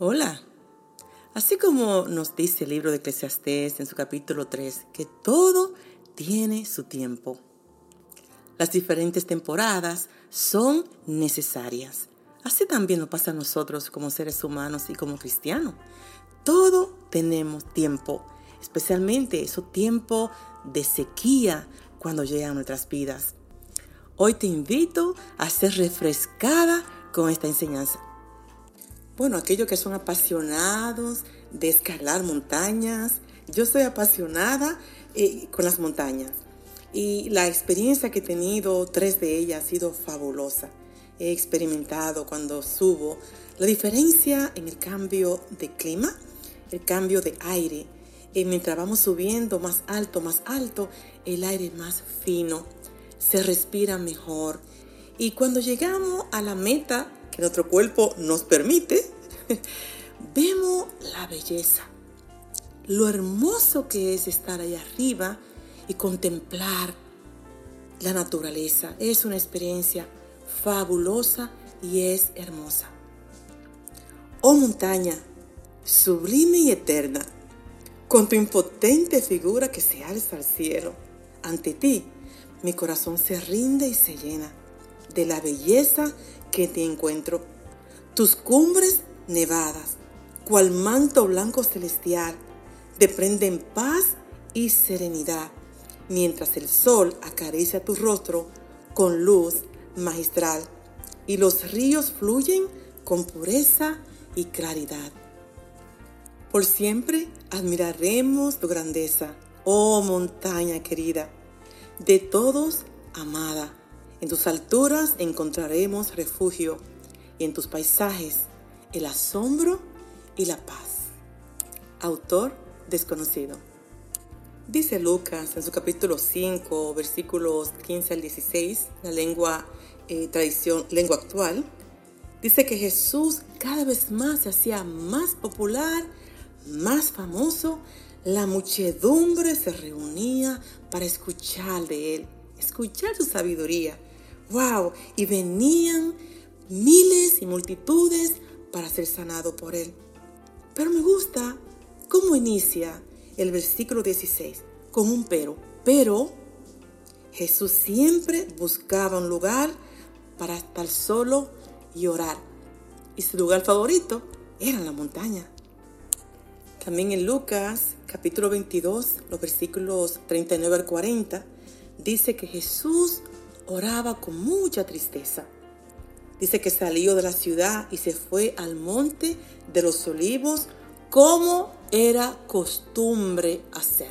Hola. Así como nos dice el libro de Eclesiastés en su capítulo 3, que todo tiene su tiempo. Las diferentes temporadas son necesarias. Así también nos pasa a nosotros como seres humanos y como cristianos. Todo tenemos tiempo, especialmente ese tiempo de sequía cuando llegan nuestras vidas. Hoy te invito a ser refrescada con esta enseñanza. Bueno, aquellos que son apasionados de escalar montañas, yo soy apasionada eh, con las montañas y la experiencia que he tenido, tres de ellas, ha sido fabulosa. He experimentado cuando subo la diferencia en el cambio de clima, el cambio de aire. Y mientras vamos subiendo más alto, más alto, el aire es más fino, se respira mejor. Y cuando llegamos a la meta, nuestro cuerpo nos permite, vemos la belleza, lo hermoso que es estar ahí arriba y contemplar la naturaleza. Es una experiencia fabulosa y es hermosa. Oh montaña, sublime y eterna, con tu impotente figura que se alza al cielo, ante ti mi corazón se rinde y se llena de la belleza que te encuentro. Tus cumbres nevadas, cual manto blanco celestial, te prenden paz y serenidad, mientras el sol acaricia tu rostro con luz magistral y los ríos fluyen con pureza y claridad. Por siempre admiraremos tu grandeza, oh montaña querida, de todos amada en tus alturas encontraremos refugio y en tus paisajes el asombro y la paz. Autor desconocido. Dice Lucas en su capítulo 5, versículos 15 al 16, la lengua eh, tradición, lengua actual, dice que Jesús cada vez más se hacía más popular, más famoso, la muchedumbre se reunía para escuchar de él, escuchar su sabiduría wow, y venían miles y multitudes para ser sanado por él. Pero me gusta cómo inicia el versículo 16, con un pero. Pero Jesús siempre buscaba un lugar para estar solo y orar. Y su lugar favorito era la montaña. También en Lucas capítulo 22, los versículos 39 al 40, dice que Jesús oraba con mucha tristeza. Dice que salió de la ciudad y se fue al monte de los olivos como era costumbre hacer.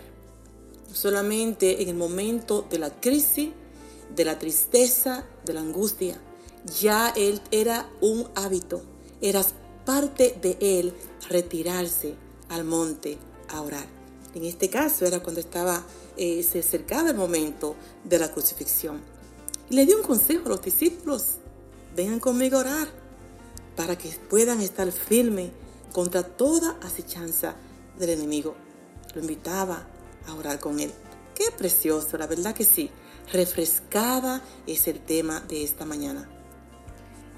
Solamente en el momento de la crisis, de la tristeza, de la angustia, ya él era un hábito, era parte de él retirarse al monte a orar. En este caso era cuando estaba, eh, se acercaba el momento de la crucifixión. Y le dio un consejo a los discípulos. Vengan conmigo a orar para que puedan estar firmes contra toda acechanza del enemigo. Lo invitaba a orar con él. Qué precioso, la verdad que sí. Refrescada es el tema de esta mañana.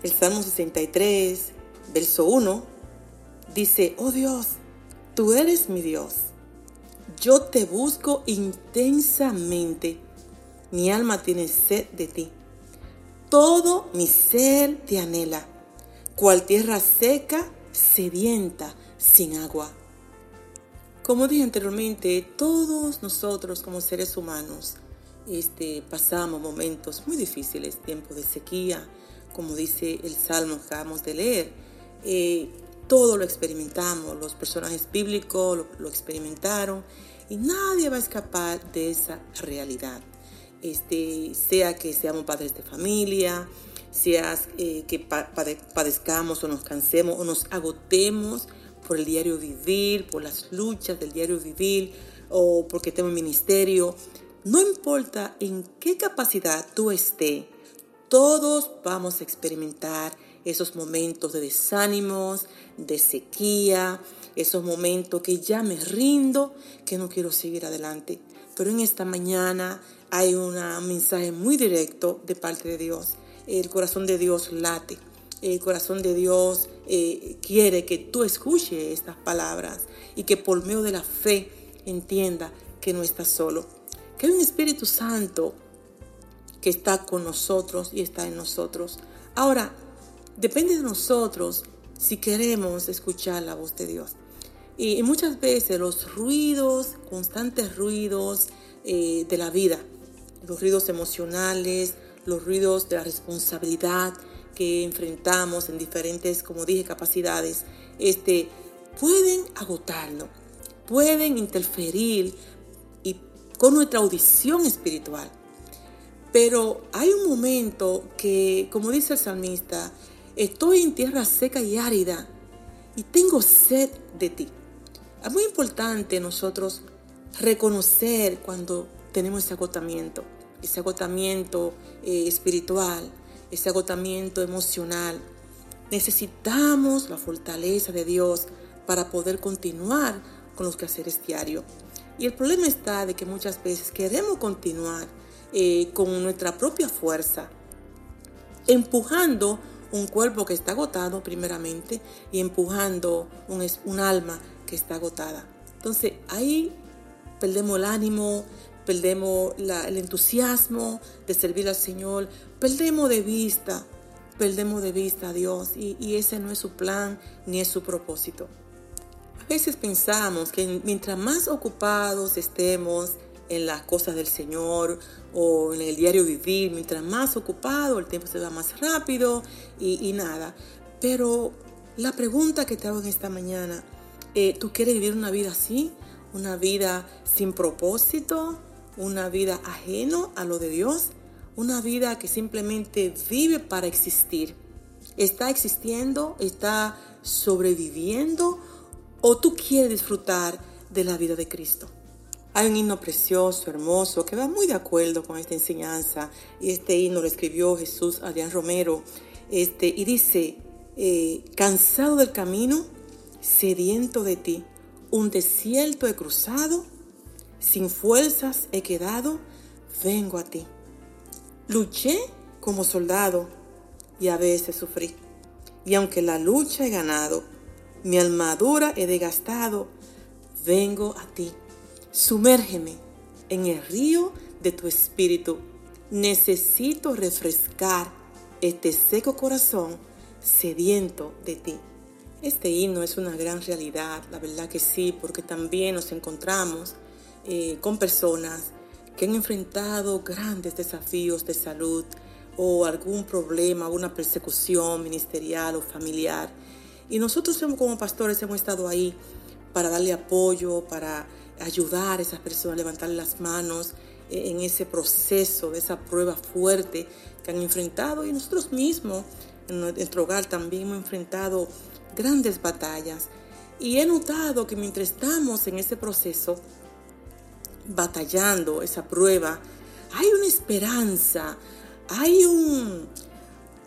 El Salmo 63, verso 1, dice, oh Dios, tú eres mi Dios. Yo te busco intensamente mi alma tiene sed de ti. Todo mi ser te anhela, cual tierra seca, sedienta, sin agua. Como dije anteriormente, todos nosotros como seres humanos este, pasamos momentos muy difíciles, tiempos de sequía, como dice el Salmo que acabamos de leer. Eh, todo lo experimentamos, los personajes bíblicos lo experimentaron y nadie va a escapar de esa realidad este, sea que seamos padres de familia, sea eh, que padezcamos o nos cansemos o nos agotemos por el diario vivir, por las luchas del diario vivir o porque tengo un ministerio. No importa en qué capacidad tú estés, todos vamos a experimentar esos momentos de desánimos, de sequía, esos momentos que ya me rindo, que no quiero seguir adelante. Pero en esta mañana hay un mensaje muy directo de parte de Dios. El corazón de Dios late. El corazón de Dios eh, quiere que tú escuches estas palabras y que por medio de la fe entienda que no estás solo. Que hay un Espíritu Santo que está con nosotros y está en nosotros. Ahora, depende de nosotros si queremos escuchar la voz de Dios. Y, muchas veces los ruidos, constantes ruidos eh, de la vida, los ruidos emocionales, los ruidos de la responsabilidad que enfrentamos en diferentes, como dije, capacidades, este, pueden agotarnos, pueden interferir y, con nuestra audición espiritual. Pero hay un momento que, como dice el salmista, estoy en tierra seca y árida y tengo sed de ti. Es muy importante nosotros reconocer cuando tenemos ese agotamiento, ese agotamiento eh, espiritual, ese agotamiento emocional. Necesitamos la fortaleza de Dios para poder continuar con los quehaceres diarios. Y el problema está de que muchas veces queremos continuar eh, con nuestra propia fuerza, empujando un cuerpo que está agotado primeramente y empujando un, un alma que está agotada. Entonces ahí perdemos el ánimo, perdemos el entusiasmo de servir al Señor, perdemos de vista, perdemos de vista a Dios y, y ese no es su plan ni es su propósito. A veces pensamos que mientras más ocupados estemos, en las cosas del Señor o en el diario vivir. Mientras más ocupado, el tiempo se va más rápido y, nada. Pero la pregunta que te hago en esta mañana, eh, ¿tú quieres vivir una vida así? ¿Una vida sin propósito? ¿Una vida ajeno a lo de Dios? ¿Una vida que simplemente vive para existir? ¿Está existiendo? ¿Está sobreviviendo? ¿O tú quieres disfrutar de la vida de Cristo? Hay un himno precioso, hermoso, que va muy de acuerdo con esta enseñanza. Y este himno lo escribió Jesús Adrián Romero. Este, y dice, eh, cansado del camino, sediento de ti, un desierto he cruzado, sin fuerzas he quedado, vengo a ti. Luché como soldado y a veces sufrí. Y aunque la lucha he ganado, mi armadura he desgastado, vengo a ti. Sumérgeme en el río de tu espíritu. Necesito refrescar este seco corazón sediento de ti. Este himno es una gran realidad, la verdad que sí, porque también nos encontramos eh, con personas que han enfrentado grandes desafíos de salud o algún problema, una persecución ministerial o familiar. Y nosotros como pastores hemos estado ahí para darle apoyo, para ayudar a esas personas, levantar las manos eh, en ese proceso, de esa prueba fuerte que han enfrentado y nosotros mismos en nuestro hogar también hemos enfrentado grandes batallas. Y he notado que mientras estamos en ese proceso, batallando esa prueba, hay una esperanza, hay un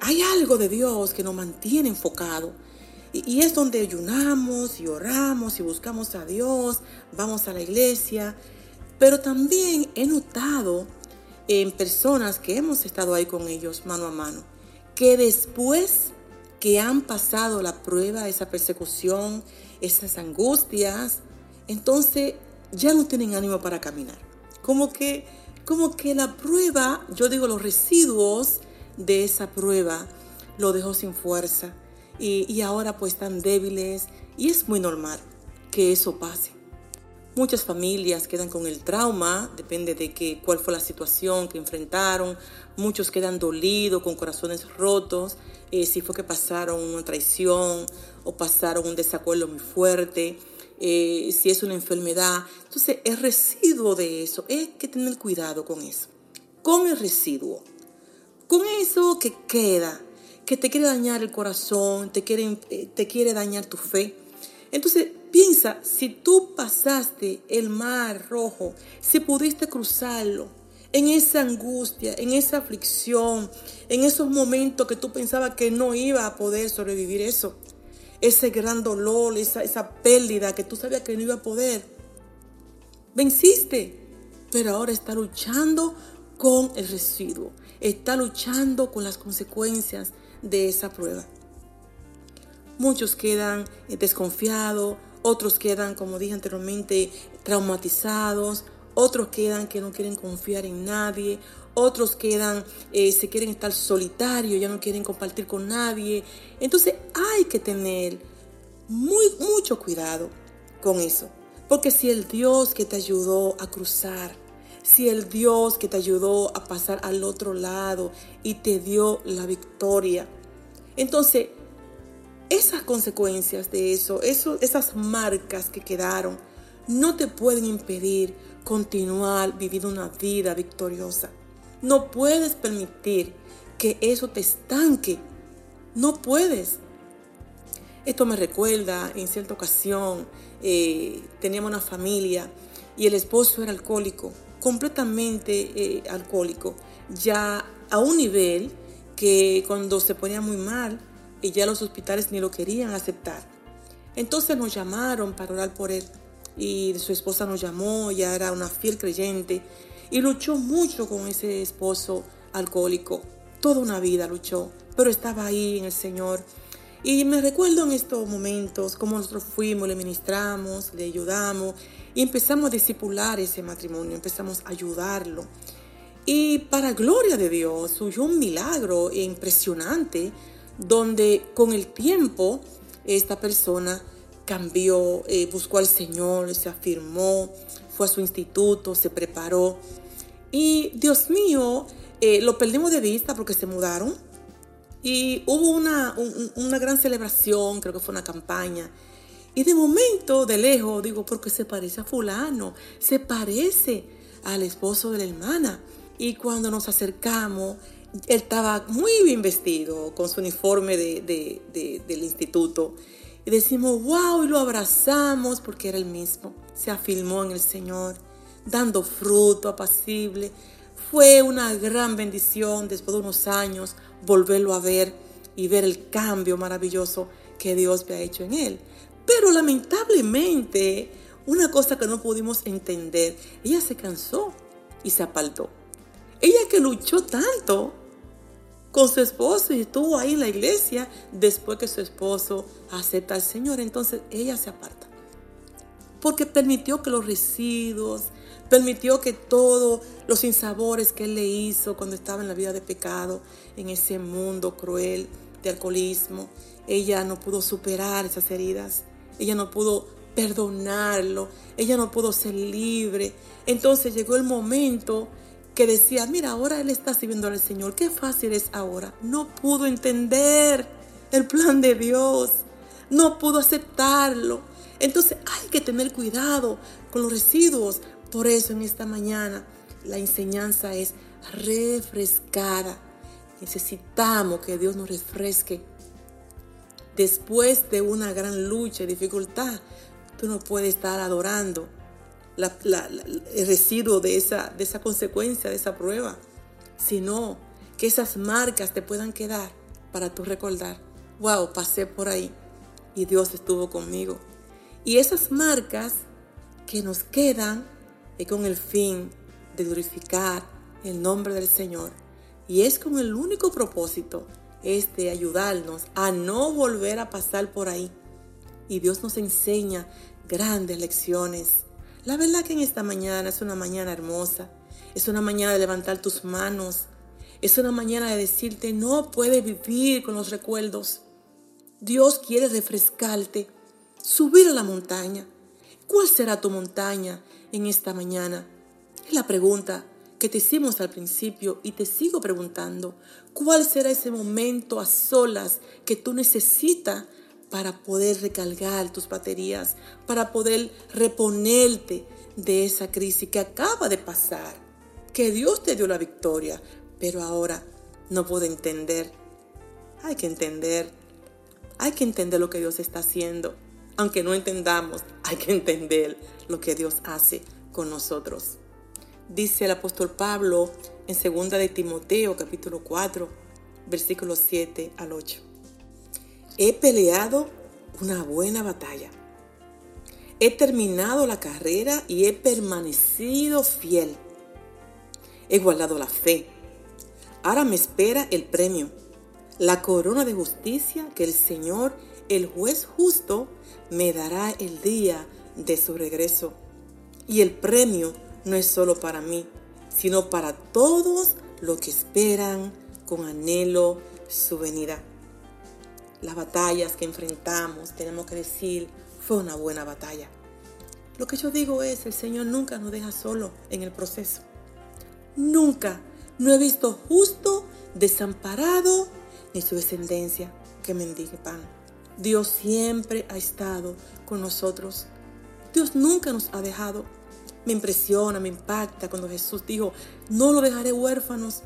hay algo de Dios que nos mantiene enfocado. Y, es donde ayunamos y oramos y buscamos a Dios, vamos a la iglesia. Pero también he notado en personas que hemos estado ahí con ellos mano a mano, que después que han pasado la prueba, esa persecución, esas angustias, entonces ya no tienen ánimo para caminar. Como que, como que la prueba, yo digo los residuos de esa prueba, lo dejó sin fuerza y, ahora pues están débiles y es muy normal que eso pase. Muchas familias quedan con el trauma, depende de que, cuál fue la situación que enfrentaron. Muchos quedan dolidos, con corazones rotos, eh, si fue que pasaron una traición o pasaron un desacuerdo muy fuerte, eh, si es una enfermedad. Entonces, el residuo de eso, es que tener cuidado con eso, con el residuo, con eso que queda que te quiere dañar el corazón, te quiere, eh, te quiere dañar tu fe. Entonces piensa, si tú pasaste el mar rojo, si pudiste cruzarlo, en esa angustia, en esa aflicción, en esos momentos que tú pensabas que no iba a poder sobrevivir eso, ese gran dolor, esa, esa pérdida que tú sabías que no iba a poder, venciste, pero ahora está luchando con el residuo, está luchando con las consecuencias de esa prueba. muchos quedan eh, desconfiados, otros quedan, como dije anteriormente, traumatizados, otros quedan que no quieren confiar en nadie, otros quedan, eh, se quieren estar solitarios, ya no quieren compartir con nadie. Entonces hay que tener muy, mucho cuidado con eso. Porque si el Dios que te ayudó a cruzar, si el Dios que te ayudó a pasar al otro lado y te dio la victoria, entonces esas consecuencias de eso, eso esas marcas que quedaron, no te pueden impedir continuar viviendo una vida victoriosa. No puedes permitir que eso te estanque. No puedes. Esto me recuerda, en cierta ocasión, eh, teníamos una familia y el esposo era alcohólico, completamente eh, alcohólico, ya a un nivel que cuando se ponía muy mal, y ya los hospitales ni lo querían aceptar. Entonces nos llamaron para orar por él y su esposa nos llamó, ya era una fiel creyente y luchó mucho con ese esposo alcohólico. Toda una vida luchó, pero estaba ahí en el Señor y me recuerdo en estos momentos cómo nosotros fuimos, le ministramos, le ayudamos y empezamos a discipular ese matrimonio, empezamos a ayudarlo. Y para gloria de Dios, surgió un milagro impresionante donde con el tiempo esta persona cambió, eh, buscó al Señor, se afirmó, fue a su instituto, se preparó. Y Dios mío, eh, lo perdimos de vista porque se mudaron y hubo una, una gran celebración, creo que fue una campaña. Y de momento, de lejos, digo, porque se parece a fulano, se parece al esposo de la hermana. Y cuando nos acercamos, él estaba muy bien vestido con su uniforme del instituto. Y decimos, wow, y lo abrazamos porque era el mismo. Se afirmó en el Señor, dando fruto apacible. Fue una gran bendición después de unos años volverlo a ver y ver el cambio maravilloso que Dios había hecho en él. Pero lamentablemente, una cosa que no pudimos entender, ella se cansó y se apartó. Ella que luchó tanto con su esposo y estuvo ahí en la iglesia después que su esposo acepta al Señor, entonces ella se aparta. Porque permitió que los residuos, Permitió que todos los sinsabores que Él le hizo cuando estaba en la vida de pecado, en ese mundo cruel de alcoholismo, ella no pudo superar esas heridas. Ella no pudo perdonarlo. Ella no pudo ser libre. Entonces llegó el momento que decía, mira, ahora Él está sirviendo al Señor. Qué fácil es ahora. No pudo entender el plan de Dios. No pudo aceptarlo. Entonces hay que tener cuidado con los residuos, por eso en esta mañana la enseñanza es refrescada. Necesitamos que Dios nos refresque. Después de una gran lucha y dificultad, tú no puedes estar adorando el residuo de esa, de esa consecuencia, de esa prueba, sino que esas marcas te puedan quedar para tú recordar, wow, pasé por ahí y Dios estuvo conmigo. Y esas marcas que nos quedan es con el fin de glorificar el nombre del Señor. Y es con el único propósito, es de ayudarnos a no volver a pasar por ahí. Y Dios nos enseña grandes lecciones. La verdad que en esta mañana es una mañana hermosa. Es una mañana de levantar tus manos. Es una mañana de decirte, no puedes vivir con los recuerdos. Dios quiere refrescarte, subir a la montaña. ¿Cuál será tu montaña? en esta mañana? Es la pregunta que te hicimos al principio y te sigo preguntando. ¿Cuál será ese momento a solas que tú necesitas para poder recargar tus baterías, para poder reponerte de esa crisis que acaba de pasar? Que Dios te dio la victoria, pero ahora no puedo entender. Hay que entender. Hay que entender lo que Dios está haciendo. Aunque no entendamos, hay que entender lo que Dios hace con nosotros. Dice el apóstol Pablo en 2 de Timoteo capítulo 4, versículos 7 al 8. He peleado una buena batalla. He terminado la carrera y he permanecido fiel. He guardado la fe. Ahora me espera el premio, la corona de justicia que el Señor, el juez justo me dará el día de su regreso. Y el premio no es solo para mí, sino para todos los que esperan con anhelo su venida. Las batallas que enfrentamos, tenemos que decir, fue una buena batalla. Lo que yo digo es, el Señor nunca nos deja solo en el proceso. Nunca. No he visto justo desamparado ni su descendencia que mendigue pan. Dios siempre ha estado con nosotros. Dios nunca nos ha dejado. Me impresiona, me impacta cuando Jesús dijo, no lo dejaré huérfanos,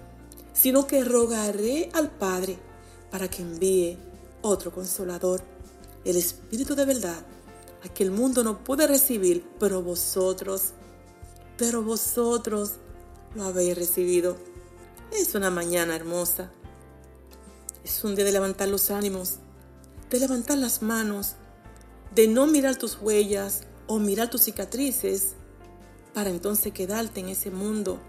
sino que rogaré al Padre para que envíe otro consolador, el Espíritu de verdad, a que el mundo no puede recibir, pero vosotros, pero vosotros lo habéis recibido. Es una mañana hermosa. Es un día de levantar los ánimos, de levantar las manos, de no mirar tus huellas o mirar tus cicatrices para entonces quedarte en ese mundo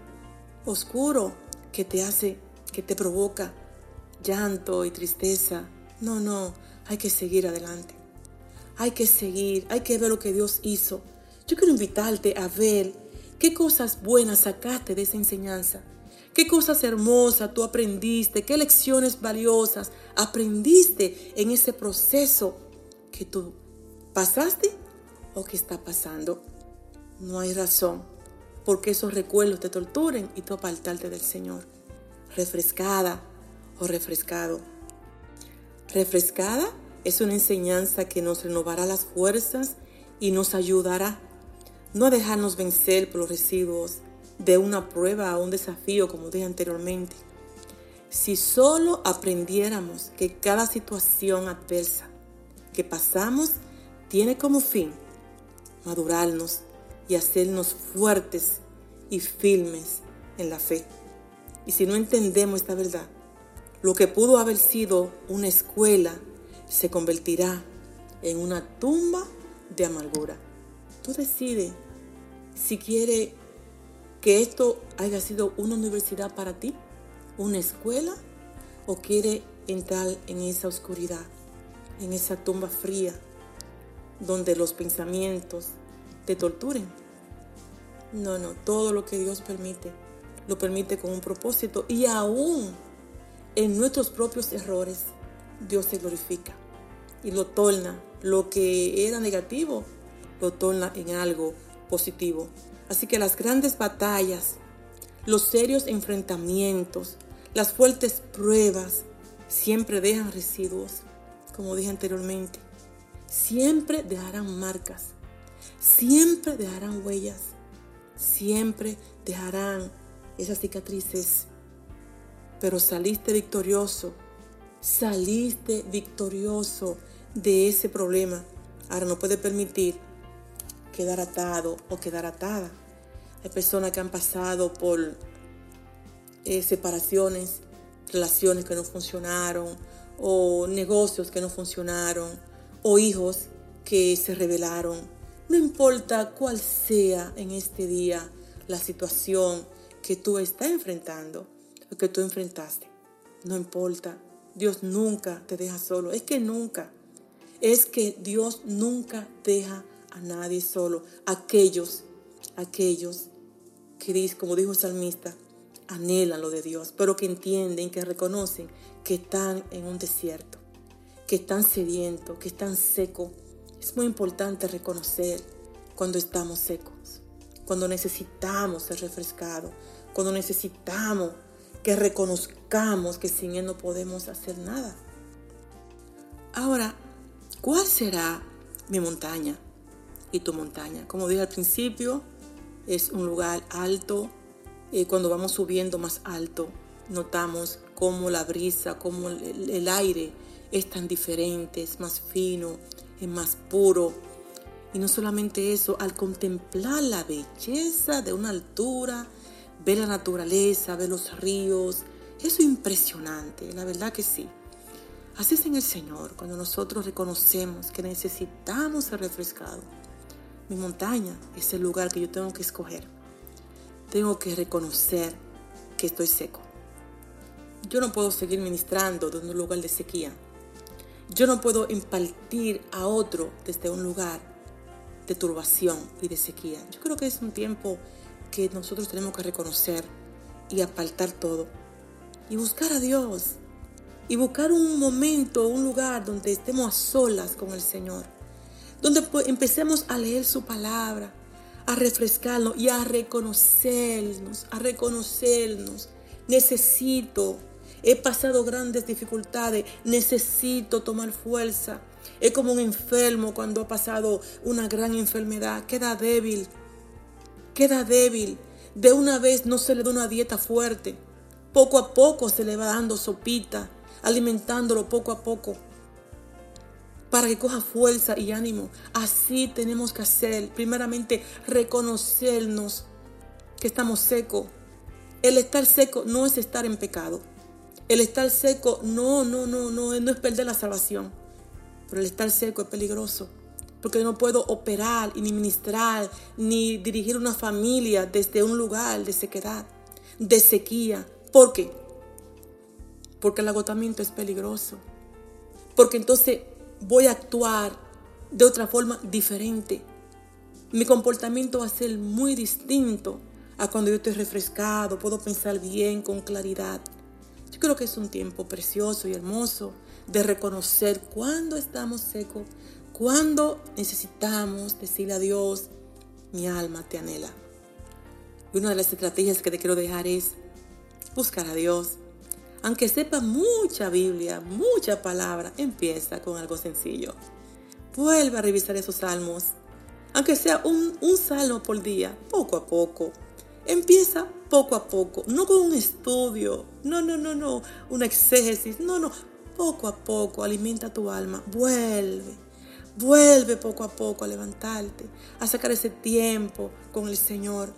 oscuro que te hace, que te provoca llanto y tristeza. No, no, hay que seguir adelante. Hay que seguir, hay que ver lo que Dios hizo. Yo quiero invitarte a ver qué cosas buenas sacaste de esa enseñanza. ¿Qué cosas hermosas tú aprendiste? ¿Qué lecciones valiosas aprendiste en ese proceso que tú pasaste o que está pasando? No hay razón porque esos recuerdos te torturen y tú apartarte del Señor. Refrescada o refrescado. Refrescada es una enseñanza que nos renovará las fuerzas y nos ayudará no a dejarnos vencer por los residuos de una prueba a un desafío, como dije anteriormente. Si solo aprendiéramos que cada situación adversa que pasamos tiene como fin madurarnos y hacernos fuertes y firmes en la fe. Y si no entendemos esta verdad, lo que pudo haber sido una escuela se convertirá en una tumba de amargura. Tú decides si quieres que esto haya sido una universidad para ti, una escuela, o quiere entrar en esa oscuridad, en esa tumba fría, donde los pensamientos te torturen. No, no, todo lo que Dios permite, lo permite con un propósito y aún en nuestros propios errores, Dios se glorifica y lo torna, lo que era negativo, lo torna en algo positivo. Así que las grandes batallas, los serios enfrentamientos, las fuertes pruebas, siempre dejan residuos, como dije anteriormente. Siempre dejarán marcas, siempre dejarán huellas, siempre dejarán esas cicatrices. Pero saliste victorioso, saliste victorioso de ese problema. Ahora no puede permitir quedar atado o quedar atada. Hay personas que han pasado por eh, separaciones, relaciones que no funcionaron, o negocios que no funcionaron, o hijos que se rebelaron. No importa cuál sea en este día la situación que tú estás enfrentando, o que tú enfrentaste. No importa. Dios nunca te deja solo. Es que nunca. Es que Dios nunca deja a nadie solo. Aquellos, aquellos que, como dijo el salmista, anhelan lo de Dios, pero que entienden, que reconocen que están en un desierto, que están sedientos, que están secos. Es muy importante reconocer cuando estamos secos, cuando necesitamos ser refrescados, cuando necesitamos que reconozcamos que sin Él no podemos hacer nada. Ahora, ¿cuál será mi montaña? Y tu montaña. Como dije al principio, es un lugar alto. Eh, cuando vamos subiendo más alto, notamos cómo la brisa, cómo el, el aire es tan diferente, es más fino, es más puro. Y no solamente eso, al contemplar la belleza de una altura, ver la naturaleza, ver los ríos, eso es impresionante, la verdad que sí. Así es en el Señor, cuando nosotros reconocemos que necesitamos ser refrescados mi montaña es el lugar que yo tengo que escoger. Tengo que reconocer que estoy seco. Yo no puedo seguir ministrando desde un lugar de sequía. Yo no puedo impartir a otro desde un lugar de turbación y de sequía. Yo creo que es un tiempo que nosotros tenemos que reconocer y apartar todo y buscar a Dios y buscar un momento, un lugar donde estemos a solas con el Señor, donde empecemos a leer su palabra, a refrescarnos y a reconocernos, a reconocernos. Necesito, he pasado grandes dificultades, necesito tomar fuerza. Es como un enfermo cuando ha pasado una gran enfermedad, queda débil, queda débil. De una vez no se le da una dieta fuerte. Poco a poco se le va dando sopita, alimentándolo poco a poco para que coja fuerza y ánimo. Así tenemos que hacer. Primeramente, reconocernos que estamos secos. El estar seco no es estar en pecado. El estar seco no, no, no, no, no es perder la salvación. Pero el estar seco es peligroso. Porque no puedo operar, ni ministrar, ni dirigir una familia desde un lugar de sequedad, de sequía. ¿Por qué? Porque el agotamiento es peligroso. Porque entonces voy a actuar de otra forma diferente. Mi comportamiento va a ser muy distinto a cuando yo estoy refrescado, puedo pensar bien, con claridad. Yo creo que es un tiempo precioso y hermoso de reconocer cuando estamos secos, cuando necesitamos decirle a Dios, mi alma te anhela. Y una de las estrategias que te quiero dejar es buscar a Dios, aunque sepa mucha Biblia, mucha palabra, empieza con algo sencillo. Vuelve a revisar esos salmos. Aunque sea un, un salmo por día, poco a poco. Empieza poco a poco, no con un estudio, no, no, no, no, una exégesis, no, no, poco a poco alimenta tu alma, vuelve, vuelve poco a poco a levantarte, a sacar ese tiempo con el Señor,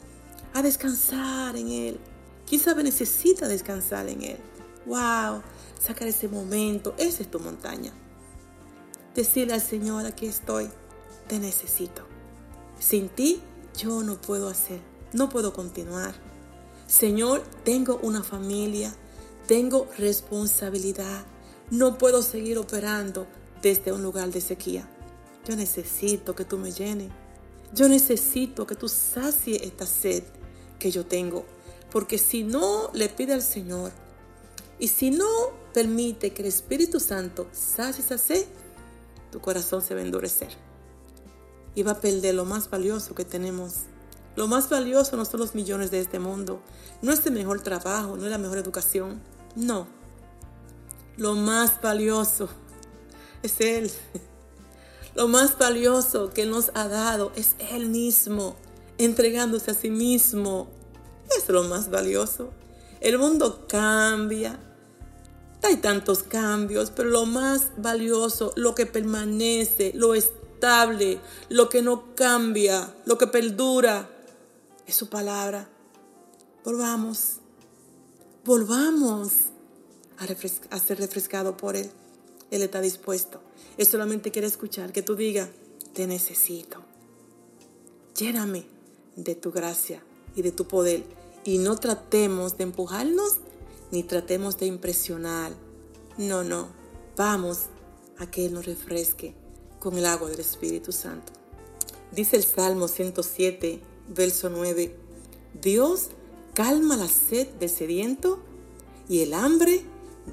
a descansar en Él. ¿Quién sabe necesita descansar en Él? Wow, sacar ese momento, esa es tu montaña. Decirle al Señor, aquí estoy, te necesito. Sin ti yo no puedo hacer, no puedo continuar. Señor, tengo una familia, tengo responsabilidad, no puedo seguir operando desde un lugar de sequía. Yo necesito que tú me llenes. Yo necesito que tú sacies esta sed que yo tengo. Porque si no le pide al Señor, y si no permite que el Espíritu Santo sacie esa sed, tu corazón se va a endurecer. Y va a perder lo más valioso que tenemos. Lo más valioso no son los millones de este mundo. No es el mejor trabajo, no es la mejor educación. No. Lo más valioso es Él. Lo más valioso que nos ha dado es Él mismo, entregándose a sí mismo. Es lo más valioso. El mundo cambia, hay tantos cambios, pero lo más valioso, lo que permanece, lo estable, lo que no cambia, lo que perdura, es su palabra. Volvamos, volvamos a, ser refrescado por Él. Él está dispuesto. Él solamente quiere escuchar que tú digas, te necesito. Lléname de tu gracia y de tu poder. Y no tratemos de empujarnos ni tratemos de impresionar. No, no, vamos a que Él nos refresque con el agua del Espíritu Santo. Dice el Salmo 107, verso 9, Dios calma la sed del sediento y el hambre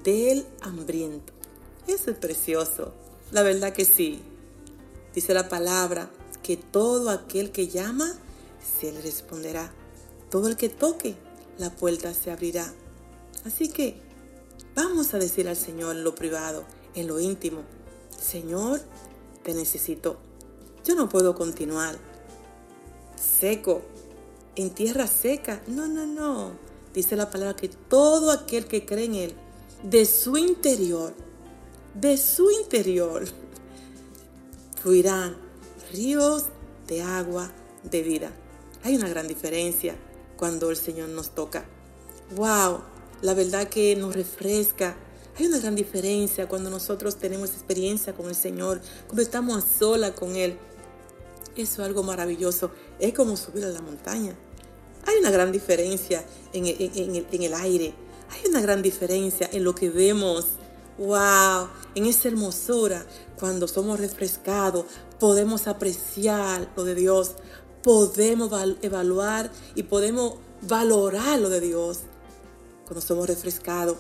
del hambriento. Eso es precioso, la verdad que sí. Dice la palabra que todo aquel que llama, se le responderá. Todo el que toque, la puerta se abrirá. Así que vamos a decir al Señor en lo privado, en lo íntimo, Señor, te necesito. Yo no puedo continuar. Seco, en tierra seca. No, no, no. Dice la palabra que todo aquel que cree en Él, de su interior, de su interior, fluirán ríos de agua de vida. Hay una gran diferencia cuando el Señor nos toca. ¡Wow! La verdad que nos refresca. Hay una gran diferencia cuando nosotros tenemos experiencia con el Señor, cuando estamos a sola con Él. Eso es algo maravilloso. Es como subir a la montaña. Hay una gran diferencia en el, en el aire. Hay una gran diferencia en lo que vemos. Wow, en esa hermosura, cuando somos refrescados, podemos apreciar lo de Dios, podemos evaluar y podemos valorar lo de Dios. Cuando somos refrescados,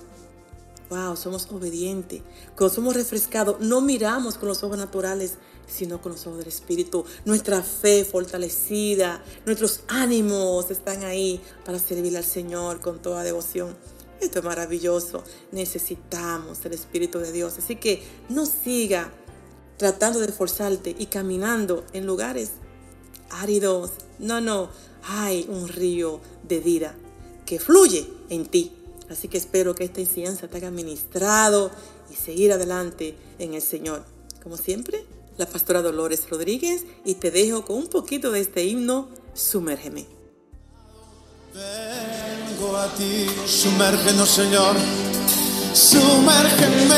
wow, somos obedientes. Cuando somos refrescados, no miramos con los ojos naturales, sino con los ojos del Espíritu. Nuestra fe fortalecida, nuestros ánimos están ahí para servir al Señor con toda devoción. Esto es maravilloso. Necesitamos el Espíritu de Dios. Así que no siga tratando de forzarte y caminando en lugares áridos. No, no. Hay un río de vida que fluye en ti. Así que espero que esta enseñanza te haya ministrado y seguir adelante en el Señor. Como siempre, la pastora Dolores Rodríguez y te dejo con un poquito de este himno, Sumérgeme. Vengo a ti, sumérgenos Señor, sumérgeme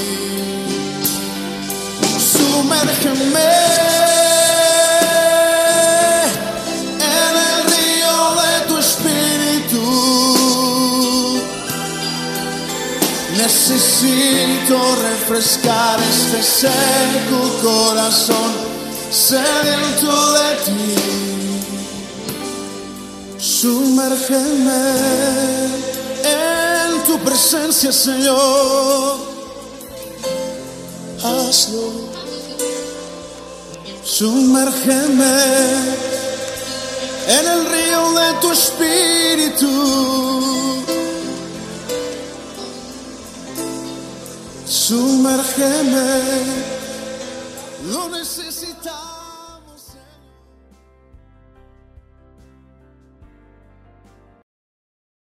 Necesito refrescar este seco corazón sediento de ti. Sumérgeme en tu presencia, Señor. Hazlo. Sumérgeme en el río de tu espíritu. Sumérgeme, lo necesitamos.